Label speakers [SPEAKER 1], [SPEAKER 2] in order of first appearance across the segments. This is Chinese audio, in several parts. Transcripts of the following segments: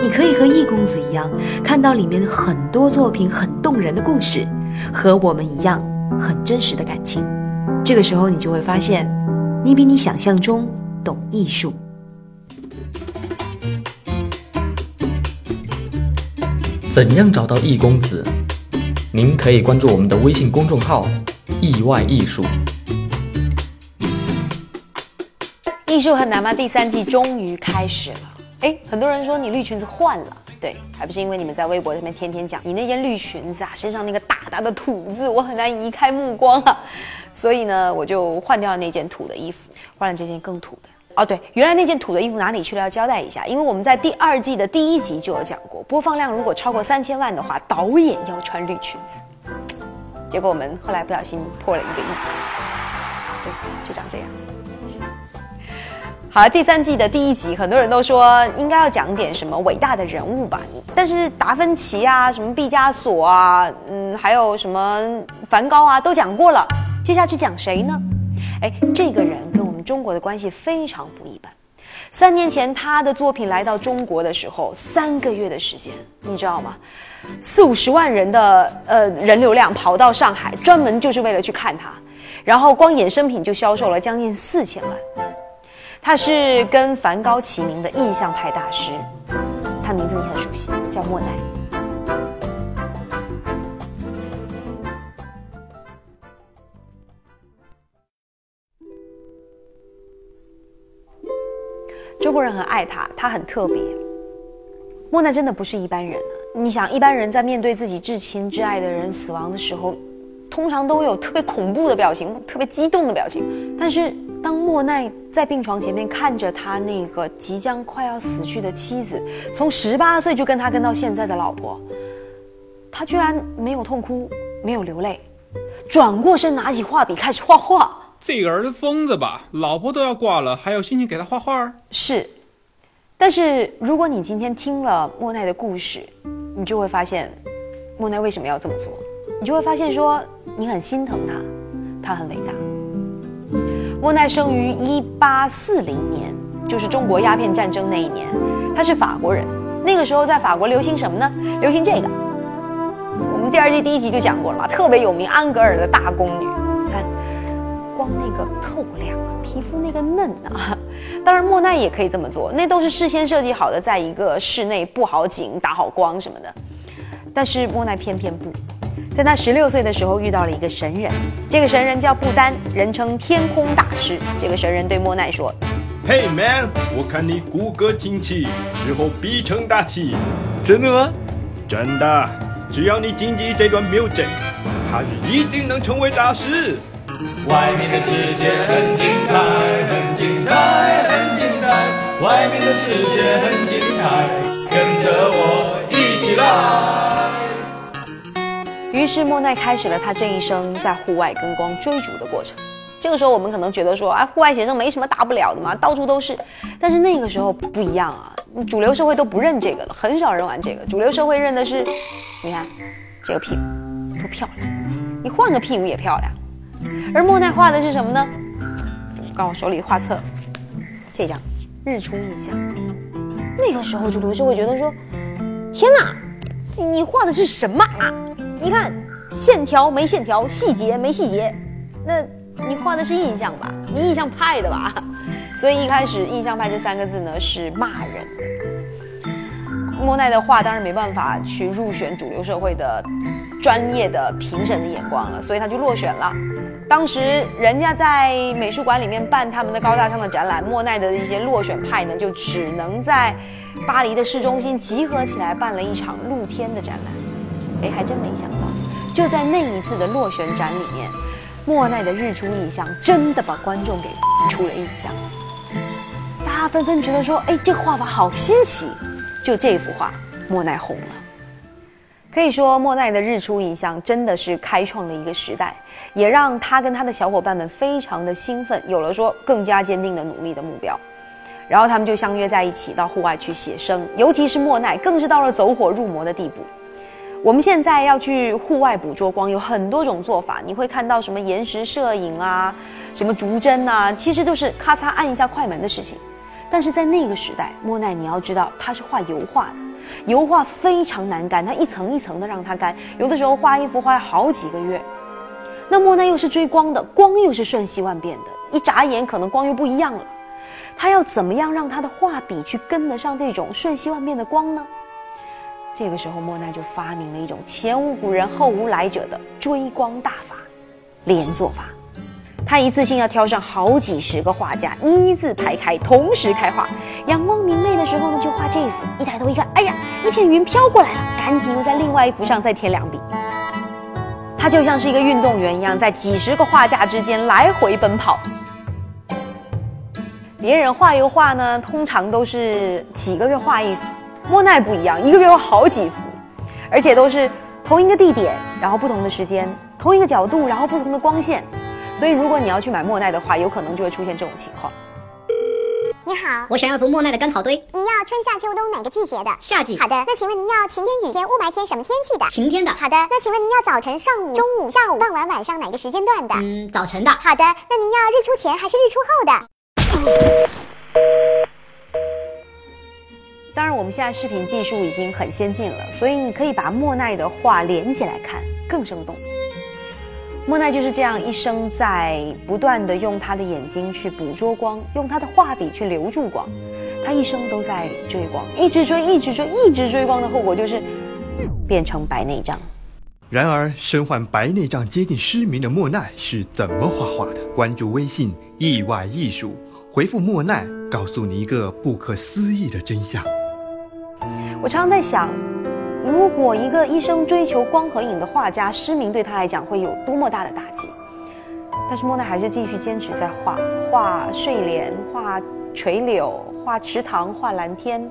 [SPEAKER 1] 你可以和易公子一样，看到里面很多作品很动人的故事，和我们一样很真实的感情。这个时候，你就会发现，你比你想象中懂艺术。
[SPEAKER 2] 怎样找到易公子？您可以关注我们的微信公众号“意外艺术”。
[SPEAKER 1] 艺术很难吗？第三季终于开始了。哎，很多人说你绿裙子换了，对，还不是因为你们在微博上面天天讲你那件绿裙子啊，身上那个大大的土字，我很难移开目光啊，所以呢，我就换掉了那件土的衣服，换了这件更土的。哦，对，原来那件土的衣服哪里去了？要交代一下，因为我们在第二季的第一集就有讲过，播放量如果超过三千万的话，导演要穿绿裙子。结果我们后来不小心破了一个亿，对，就长这样。好，第三季的第一集，很多人都说应该要讲点什么伟大的人物吧。但是达芬奇啊，什么毕加索啊，嗯，还有什么梵高啊，都讲过了。接下去讲谁呢？哎，这个人跟我们中国的关系非常不一般。三年前他的作品来到中国的时候，三个月的时间，你知道吗？四五十万人的呃人流量跑到上海，专门就是为了去看他。然后光衍生品就销售了将近四千万。他是跟梵高齐名的印象派大师，他名字你很熟悉，叫莫奈。中国人很爱他，他很特别。莫奈真的不是一般人！你想，一般人在面对自己至亲至爱的人死亡的时候，通常都会有特别恐怖的表情，特别激动的表情，但是。当莫奈在病床前面看着他那个即将快要死去的妻子，从十八岁就跟他跟到现在的老婆，他居然没有痛哭，没有流泪，转过身拿起画笔开始画画。
[SPEAKER 3] 这个儿子疯子吧？老婆都要挂了，还有心情给他画画？
[SPEAKER 1] 是，但是如果你今天听了莫奈的故事，你就会发现，莫奈为什么要这么做？你就会发现说，你很心疼他，他很伟大。莫奈生于一八四零年，就是中国鸦片战争那一年。他是法国人，那个时候在法国流行什么呢？流行这个。我们第二季第一集就讲过了嘛，特别有名，安格尔的大宫女。你看，光那个透亮，皮肤那个嫩啊。当然，莫奈也可以这么做，那都是事先设计好的，在一个室内布好景、打好光什么的。但是莫奈偏偏不。在他十六岁的时候，遇到了一个神人。这个神人叫不丹，人称天空大师。这个神人对莫奈说
[SPEAKER 4] ：“Hey man，我看你骨骼惊奇，日后必成大器。
[SPEAKER 2] 真的吗？
[SPEAKER 4] 真的。只要你谨记这段 music，他一定能成为大师。
[SPEAKER 5] 外面的世界很精彩，很精彩，很精彩。外面的世界很精彩，跟着我一起来。”
[SPEAKER 1] 于是莫奈开始了他这一生在户外跟光追逐的过程。这个时候我们可能觉得说，哎，户外写生没什么大不了的嘛，到处都是。但是那个时候不一样啊，主流社会都不认这个了，很少人玩这个。主流社会认的是，你看这个屁股多漂亮，你换个屁股也漂亮。而莫奈画的是什么呢？刚我手里画册，这张日出印象。那个时候主流社会觉得说，天哪，你画的是什么啊？你看，线条没线条，细节没细节，那你画的是印象吧？你印象派的吧？所以一开始“印象派”这三个字呢是骂人。莫奈的画当然没办法去入选主流社会的专业的评审的眼光了，所以他就落选了。当时人家在美术馆里面办他们的高大上的展览，莫奈的一些落选派呢就只能在巴黎的市中心集合起来办了一场露天的展览。哎，还真没想到，就在那一次的落选展里面，莫奈的日出印象真的把观众给出了印象。大家纷纷觉得说：“哎，这个画法好新奇。”就这幅画，莫奈红了。可以说，莫奈的日出印象真的是开创了一个时代，也让他跟他的小伙伴们非常的兴奋，有了说更加坚定的努力的目标。然后他们就相约在一起到户外去写生，尤其是莫奈，更是到了走火入魔的地步。我们现在要去户外捕捉光，有很多种做法，你会看到什么延时摄影啊，什么逐帧啊，其实就是咔嚓按一下快门的事情。但是在那个时代，莫奈你要知道他是画油画的。油画非常难干，它一层一层的让它干，有的时候画一幅画好几个月。那莫奈又是追光的，光又是瞬息万变的，一眨眼可能光又不一样了。他要怎么样让他的画笔去跟得上这种瞬息万变的光呢？这个时候，莫奈就发明了一种前无古人后无来者的追光大法——连坐法。他一次性要挑上好几十个画家，一字排开，同时开画。阳光明媚的时候呢，就画这幅。一抬头一看，哎呀，一片云飘过来了，赶紧又在另外一幅上再添两笔。他就像是一个运动员一样，在几十个画架之间来回奔跑。别人画油画呢，通常都是几个月画一幅，莫奈不一样，一个月有好几幅，而且都是同一个地点，然后不同的时间，同一个角度，然后不同的光线。所以，如果你要去买莫奈的话，有可能就会出现这种情况。
[SPEAKER 6] 你好，
[SPEAKER 7] 我想要幅莫奈的干草堆。
[SPEAKER 6] 你要春夏秋冬哪个季节的？
[SPEAKER 7] 夏季。
[SPEAKER 6] 好的，那请问您要晴天、雨天、雾霾天什么天气的？
[SPEAKER 7] 晴天的。
[SPEAKER 6] 好的，那请问您要早晨、上午、中午、下午、傍晚、晚上哪个时间段的？
[SPEAKER 7] 嗯，早晨的。
[SPEAKER 6] 好的，那您要日出前还是日出后的？
[SPEAKER 1] 当然，我们现在视频技术已经很先进了，所以你可以把莫奈的画连起来看，更生动。莫奈就是这样一生在不断的用他的眼睛去捕捉光，用他的画笔去留住光，他一生都在追光，一直追，一直追，一直追光的后果就是变成白内障。
[SPEAKER 4] 然而，身患白内障、接近失明的莫奈是怎么画画的？关注微信“意外艺术”，回复“莫奈”，告诉你一个不可思议的真相。
[SPEAKER 1] 我常常在想。如果一个一生追求光和影的画家失明，对他来讲会有多么大的打击？但是莫奈还是继续坚持在画，画睡莲，画垂柳，画池塘，画蓝天。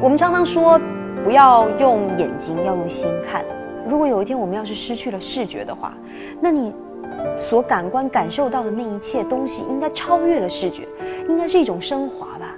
[SPEAKER 1] 我们常常说，不要用眼睛，要用心看。如果有一天我们要是失去了视觉的话，那你所感官感受到的那一切东西，应该超越了视觉，应该是一种升华吧。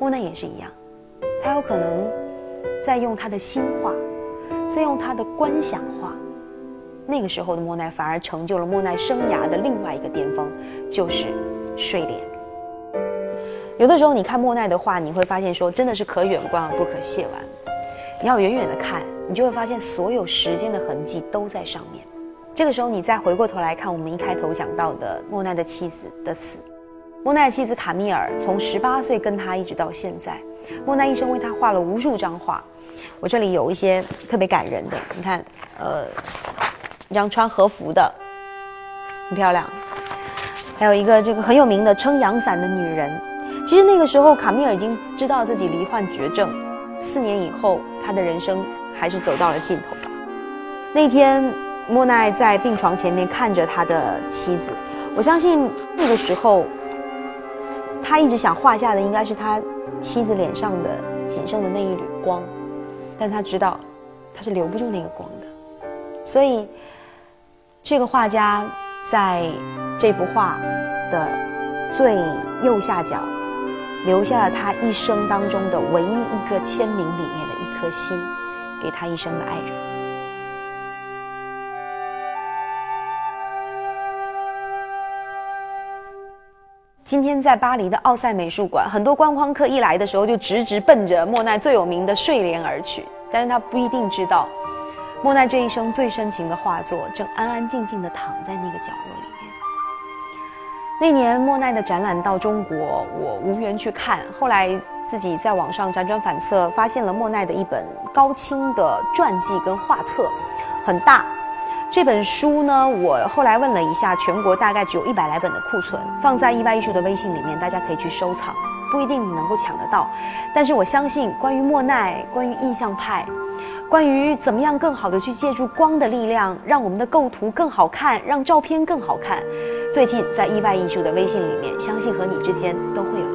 [SPEAKER 1] 莫奈也是一样，他有可能。在用他的心画，在用他的观想画，那个时候的莫奈反而成就了莫奈生涯的另外一个巅峰，就是睡莲。有的时候你看莫奈的画，你会发现说真的是可远观而不可亵玩。你要远远的看，你就会发现所有时间的痕迹都在上面。这个时候你再回过头来看我们一开头讲到的莫奈的妻子的死，莫奈的妻子卡米尔从十八岁跟他一直到现在，莫奈一生为他画了无数张画。我这里有一些特别感人的，你看，呃，一张穿和服的，很漂亮，还有一个这个很有名的撑阳伞的女人。其实那个时候，卡米尔已经知道自己罹患绝症，四年以后，他的人生还是走到了尽头。那天，莫奈在病床前面看着他的妻子，我相信那个时候，他一直想画下的应该是他妻子脸上的仅剩的那一缕光。但他知道，他是留不住那个光的，所以，这个画家在这幅画的最右下角，留下了他一生当中的唯一一个签名里面的一颗心，给他一生的爱人。今天在巴黎的奥赛美术馆，很多观光客一来的时候就直直奔着莫奈最有名的睡莲而去，但是他不一定知道，莫奈这一生最深情的画作正安安静静地躺在那个角落里面。那年莫奈的展览到中国，我无缘去看，后来自己在网上辗转反侧，发现了莫奈的一本高清的传记跟画册，很大。这本书呢，我后来问了一下，全国大概只有一百来本的库存，放在意外艺术的微信里面，大家可以去收藏，不一定你能够抢得到。但是我相信，关于莫奈，关于印象派，关于怎么样更好的去借助光的力量，让我们的构图更好看，让照片更好看，最近在意外艺术的微信里面，相信和你之间都会有。